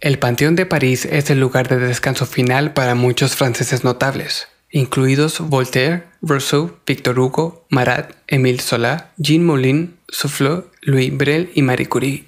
El Panteón de París es el lugar de descanso final para muchos franceses notables, incluidos Voltaire, Rousseau, Victor Hugo, Marat, Émile Zola, Jean Moulin, Soufflot, Louis Brel y Marie Curie.